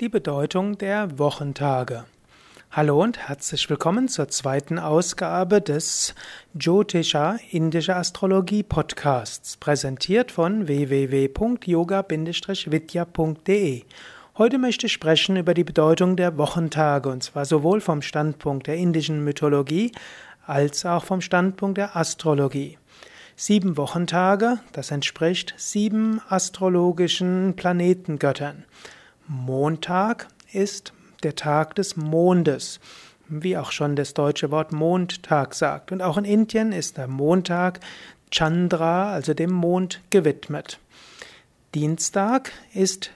Die Bedeutung der Wochentage. Hallo und herzlich willkommen zur zweiten Ausgabe des Jyotisha Indische Astrologie Podcasts, präsentiert von www.yoga-vidya.de. Heute möchte ich sprechen über die Bedeutung der Wochentage, und zwar sowohl vom Standpunkt der indischen Mythologie als auch vom Standpunkt der Astrologie. Sieben Wochentage, das entspricht sieben astrologischen Planetengöttern. Montag ist der Tag des Mondes, wie auch schon das deutsche Wort Mondtag sagt. Und auch in Indien ist der Montag Chandra, also dem Mond, gewidmet. Dienstag ist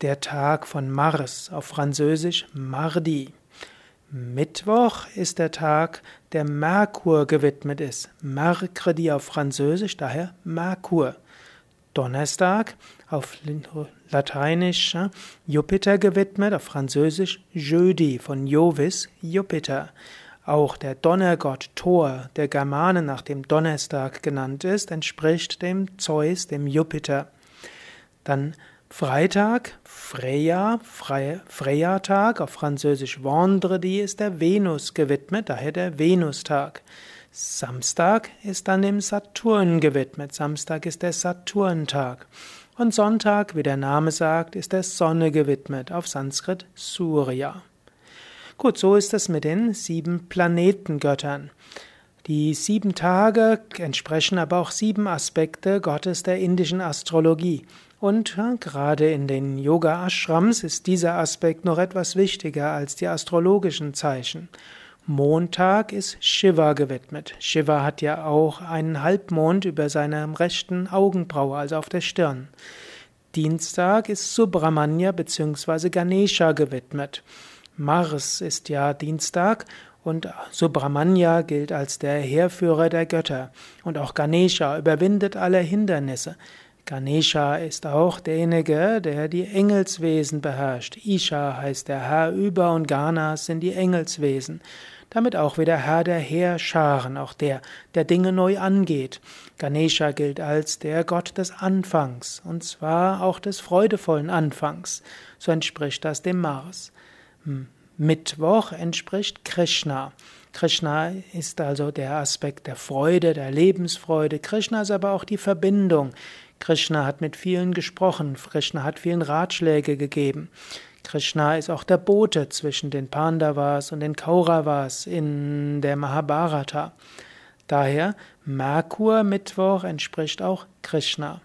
der Tag von Mars, auf Französisch Mardi. Mittwoch ist der Tag, der Merkur gewidmet ist. Mercredi auf Französisch, daher Merkur. Donnerstag auf Lateinisch Jupiter gewidmet, auf Französisch Jeudi von Jovis, Jupiter. Auch der Donnergott Thor, der Germanen nach dem Donnerstag genannt ist, entspricht dem Zeus, dem Jupiter. Dann Freitag, Freya, Freya-Tag, auf Französisch Vendredi ist der Venus gewidmet, daher der Venustag. Samstag ist dann dem Saturn gewidmet, Samstag ist der Saturntag. Und Sonntag, wie der Name sagt, ist der Sonne gewidmet, auf Sanskrit Surya. Gut, so ist es mit den sieben Planetengöttern. Die sieben Tage entsprechen aber auch sieben Aspekte Gottes der indischen Astrologie. Und gerade in den Yoga-Ashrams ist dieser Aspekt noch etwas wichtiger als die astrologischen Zeichen. Montag ist Shiva gewidmet. Shiva hat ja auch einen Halbmond über seiner rechten Augenbraue, also auf der Stirn. Dienstag ist Subramanya bzw. Ganesha gewidmet. Mars ist ja Dienstag und Subramanya gilt als der Heerführer der Götter. Und auch Ganesha überwindet alle Hindernisse. Ganesha ist auch derjenige, der die Engelswesen beherrscht. Isha heißt der Herr über und Ganas sind die Engelswesen. Damit auch wieder Herr der Heerscharen, auch der, der Dinge neu angeht. Ganesha gilt als der Gott des Anfangs, und zwar auch des freudevollen Anfangs. So entspricht das dem Mars. Hm. Mittwoch entspricht Krishna. Krishna ist also der Aspekt der Freude, der Lebensfreude. Krishna ist aber auch die Verbindung. Krishna hat mit vielen gesprochen, Krishna hat vielen Ratschläge gegeben. Krishna ist auch der Bote zwischen den Pandavas und den Kauravas in der Mahabharata. Daher Merkur Mittwoch entspricht auch Krishna.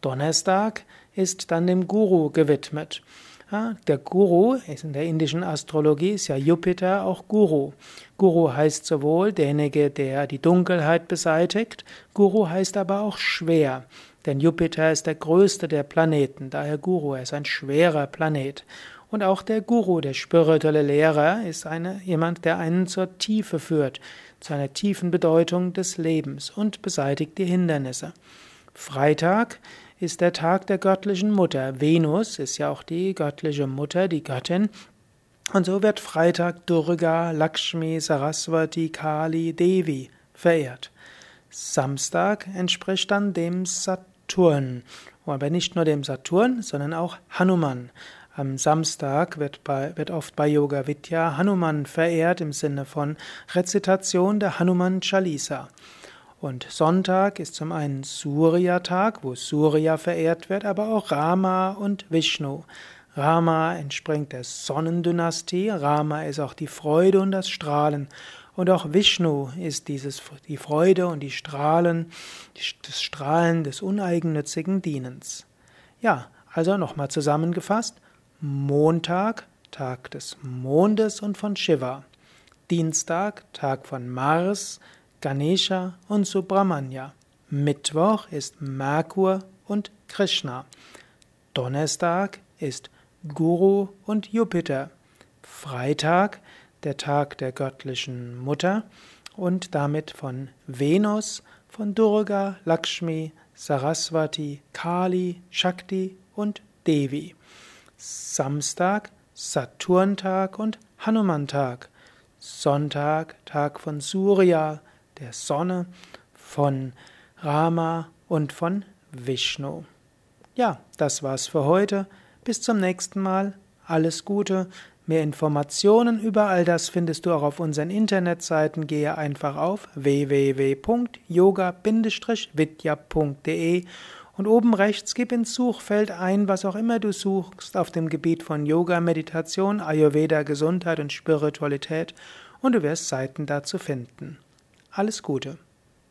Donnerstag ist dann dem Guru gewidmet. Der Guru ist in der indischen Astrologie ist ja Jupiter auch Guru. Guru heißt sowohl derjenige, der die Dunkelheit beseitigt, Guru heißt aber auch schwer. Denn Jupiter ist der größte der Planeten, daher Guru, er ist ein schwerer Planet. Und auch der Guru, der spirituelle Lehrer, ist eine, jemand, der einen zur Tiefe führt, zu einer tiefen Bedeutung des Lebens und beseitigt die Hindernisse. Freitag ist der Tag der göttlichen Mutter. Venus ist ja auch die göttliche Mutter, die Göttin. Und so wird Freitag Durga, Lakshmi, Saraswati, Kali, Devi verehrt. Samstag entspricht dann dem Saturn. Aber nicht nur dem Saturn, sondern auch Hanuman. Am Samstag wird, bei, wird oft bei Yoga Vidya Hanuman verehrt im Sinne von Rezitation der Hanuman Chalisa. Und Sonntag ist zum einen Surya-Tag, wo Surya verehrt wird, aber auch Rama und Vishnu. Rama entspringt der Sonnendynastie, Rama ist auch die Freude und das Strahlen. Und auch Vishnu ist dieses, die Freude und die Strahlen, das Strahlen des uneigennützigen Dienens. Ja, also nochmal zusammengefasst. Montag, Tag des Mondes und von Shiva. Dienstag, Tag von Mars, Ganesha und Subramanya. Mittwoch ist Merkur und Krishna. Donnerstag ist Guru und Jupiter. Freitag der Tag der göttlichen Mutter und damit von Venus, von Durga, Lakshmi, Saraswati, Kali, Shakti und Devi. Samstag Saturntag und Hanumantag. Sonntag Tag von Surya, der Sonne, von Rama und von Vishnu. Ja, das war's für heute. Bis zum nächsten Mal. Alles Gute. Mehr Informationen über all das findest du auch auf unseren Internetseiten. Gehe einfach auf www.yoga-vidya.de und oben rechts gib ins Suchfeld ein, was auch immer du suchst auf dem Gebiet von Yoga, Meditation, Ayurveda, Gesundheit und Spiritualität und du wirst Seiten dazu finden. Alles Gute.